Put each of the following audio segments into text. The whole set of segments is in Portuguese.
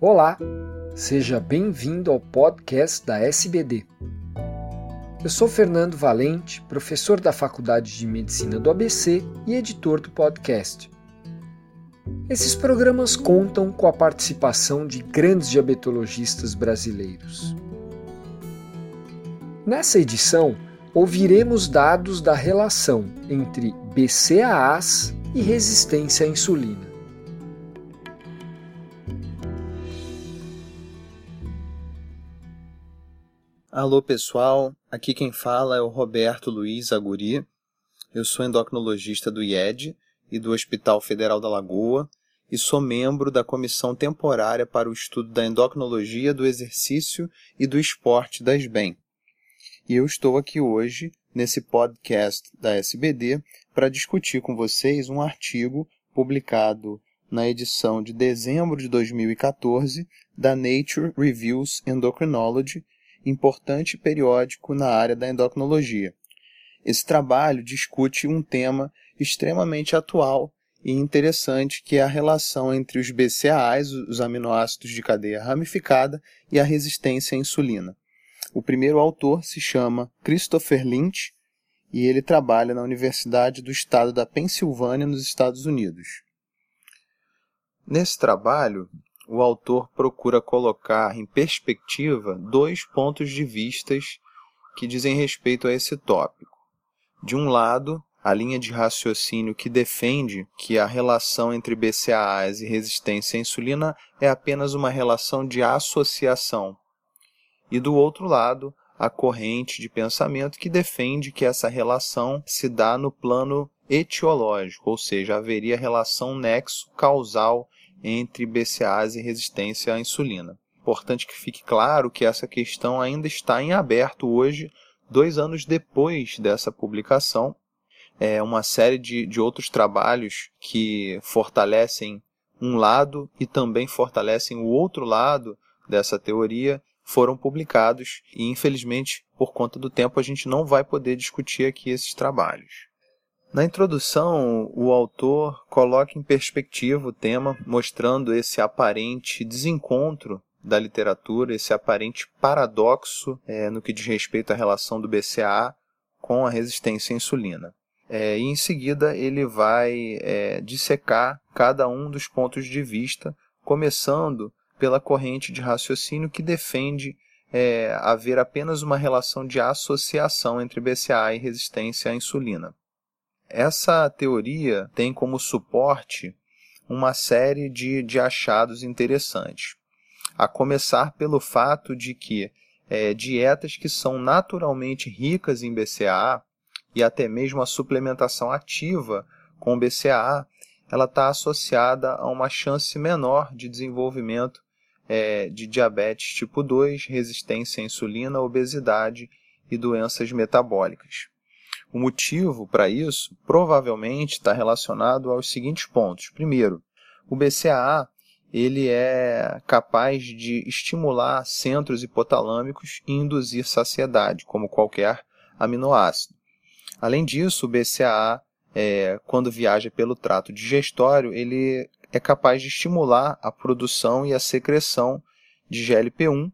Olá, seja bem-vindo ao podcast da SBD. Eu sou Fernando Valente, professor da Faculdade de Medicina do ABC e editor do podcast. Esses programas contam com a participação de grandes diabetologistas brasileiros. Nessa edição, ouviremos dados da relação entre BCAAs e resistência à insulina. Alô pessoal, aqui quem fala é o Roberto Luiz Aguri. Eu sou endocrinologista do IED e do Hospital Federal da Lagoa e sou membro da Comissão Temporária para o Estudo da Endocrinologia do Exercício e do Esporte da SBEM. E eu estou aqui hoje, nesse podcast da SBD, para discutir com vocês um artigo publicado na edição de dezembro de 2014 da Nature Reviews Endocrinology, importante periódico na área da endocrinologia. Esse trabalho discute um tema extremamente atual e interessante, que é a relação entre os BCAAs, os aminoácidos de cadeia ramificada, e a resistência à insulina. O primeiro autor se chama Christopher Lynch e ele trabalha na Universidade do Estado da Pensilvânia, nos Estados Unidos. Nesse trabalho, o autor procura colocar em perspectiva dois pontos de vistas que dizem respeito a esse tópico. De um lado, a linha de raciocínio que defende que a relação entre BCAAs e resistência à insulina é apenas uma relação de associação. E do outro lado, a corrente de pensamento que defende que essa relação se dá no plano etiológico, ou seja, haveria relação nexo causal entre BCAAs e resistência à insulina. Importante que fique claro que essa questão ainda está em aberto hoje, dois anos depois dessa publicação. É uma série de, de outros trabalhos que fortalecem um lado e também fortalecem o outro lado dessa teoria foram publicados e infelizmente por conta do tempo a gente não vai poder discutir aqui esses trabalhos. Na introdução, o autor coloca em perspectiva o tema, mostrando esse aparente desencontro da literatura, esse aparente paradoxo é, no que diz respeito à relação do BCAA com a resistência à insulina. É, e em seguida ele vai é, dissecar cada um dos pontos de vista, começando pela corrente de raciocínio que defende é, haver apenas uma relação de associação entre BCA e resistência à insulina. Essa teoria tem como suporte uma série de, de achados interessantes, a começar pelo fato de que é, dietas que são naturalmente ricas em BCAA e até mesmo a suplementação ativa com BCAA, ela está associada a uma chance menor de desenvolvimento é, de diabetes tipo 2, resistência à insulina, obesidade e doenças metabólicas. O motivo para isso provavelmente está relacionado aos seguintes pontos. Primeiro, o BCAA ele é capaz de estimular centros hipotalâmicos e induzir saciedade, como qualquer aminoácido. Além disso, o BCAA, é, quando viaja pelo trato digestório, ele é capaz de estimular a produção e a secreção de GLP-1,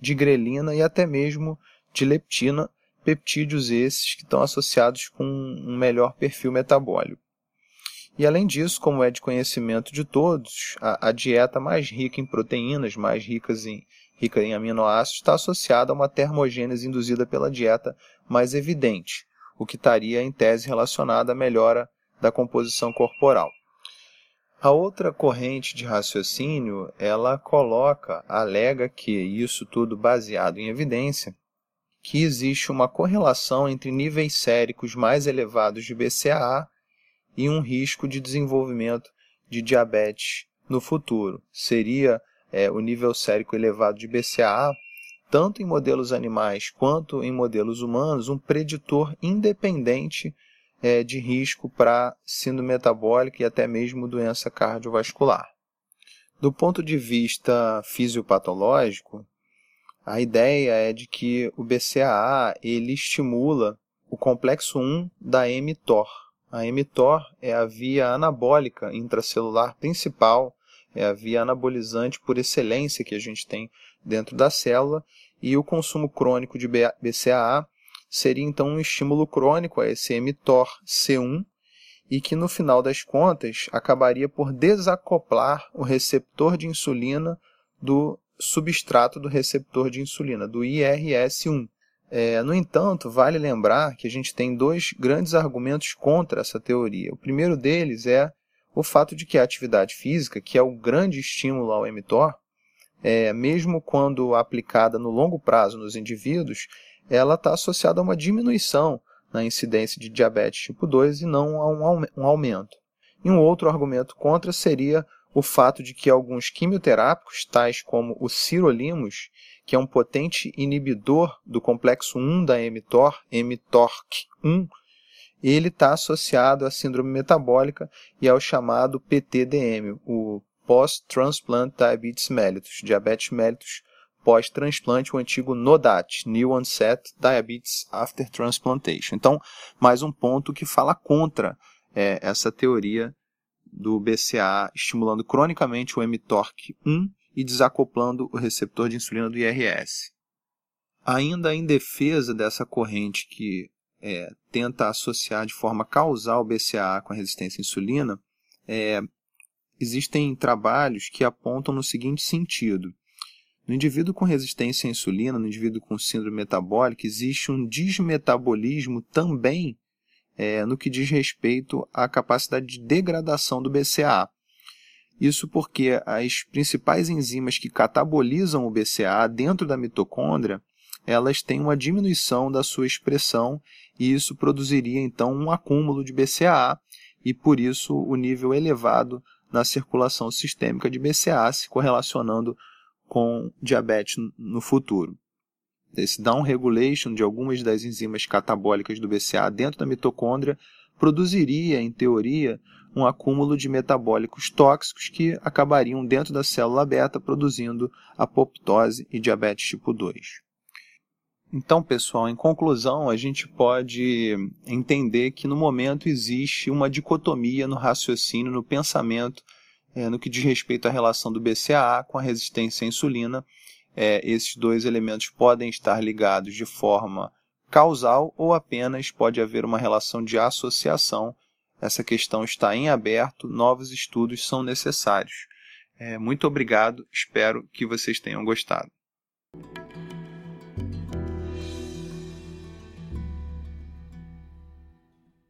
de grelina e até mesmo de leptina, peptídeos esses que estão associados com um melhor perfil metabólico. E além disso, como é de conhecimento de todos, a, a dieta mais rica em proteínas, mais ricas em, rica em aminoácidos, está associada a uma termogênese induzida pela dieta mais evidente, o que estaria em tese relacionada à melhora da composição corporal. A outra corrente de raciocínio, ela coloca, alega que isso tudo baseado em evidência, que existe uma correlação entre níveis séricos mais elevados de BCAA e um risco de desenvolvimento de diabetes no futuro. Seria é, o nível sérico elevado de BCAA, tanto em modelos animais quanto em modelos humanos, um preditor independente é, de risco para síndrome metabólica e até mesmo doença cardiovascular. Do ponto de vista fisiopatológico, a ideia é de que o BCAA ele estimula o complexo 1 da mTOR. A mTOR é a via anabólica intracelular principal é a via anabolizante por excelência que a gente tem dentro da célula, e o consumo crônico de BCAA seria então um estímulo crônico a esse mTOR C1 e que no final das contas acabaria por desacoplar o receptor de insulina do substrato do receptor de insulina, do IRS1. É, no entanto, vale lembrar que a gente tem dois grandes argumentos contra essa teoria. O primeiro deles é o fato de que a atividade física, que é o grande estímulo ao mTOR, é, mesmo quando aplicada no longo prazo nos indivíduos, ela está associada a uma diminuição na incidência de diabetes tipo 2 e não a um aumento. E um outro argumento contra seria o fato de que alguns quimioterápicos, tais como o sirolimus, que é um potente inibidor do complexo 1 da mTOR, mTORC1, ele está associado à síndrome metabólica e ao chamado PTDM, o Post-Transplant Diabetes Mellitus, diabetes mellitus pós-transplante, o antigo NODAT, New Onset Diabetes After Transplantation. Então, mais um ponto que fala contra é, essa teoria do BCA estimulando cronicamente o mTORC1 e desacoplando o receptor de insulina do IRS. Ainda em defesa dessa corrente que é, tenta associar de forma causal o BCA com a resistência à insulina, é, existem trabalhos que apontam no seguinte sentido. No indivíduo com resistência à insulina, no indivíduo com síndrome metabólica, existe um desmetabolismo também é, no que diz respeito à capacidade de degradação do BCA. Isso porque as principais enzimas que catabolizam o BCA dentro da mitocôndria, elas têm uma diminuição da sua expressão e isso produziria então um acúmulo de BCA e por isso o nível elevado na circulação sistêmica de BCA se correlacionando com diabetes no futuro. Esse down regulation de algumas das enzimas catabólicas do BCA dentro da mitocôndria produziria, em teoria, um acúmulo de metabólicos tóxicos que acabariam dentro da célula beta produzindo apoptose e diabetes tipo 2. Então, pessoal, em conclusão, a gente pode entender que no momento existe uma dicotomia no raciocínio, no pensamento é, no que diz respeito à relação do BCAA com a resistência à insulina. É, esses dois elementos podem estar ligados de forma causal ou apenas pode haver uma relação de associação. Essa questão está em aberto, novos estudos são necessários. É, muito obrigado, espero que vocês tenham gostado.